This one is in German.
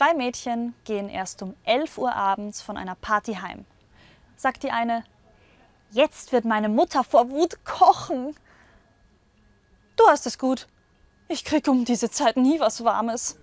Zwei Mädchen gehen erst um 11 Uhr abends von einer Party heim. Sagt die eine, jetzt wird meine Mutter vor Wut kochen. Du hast es gut. Ich krieg um diese Zeit nie was Warmes.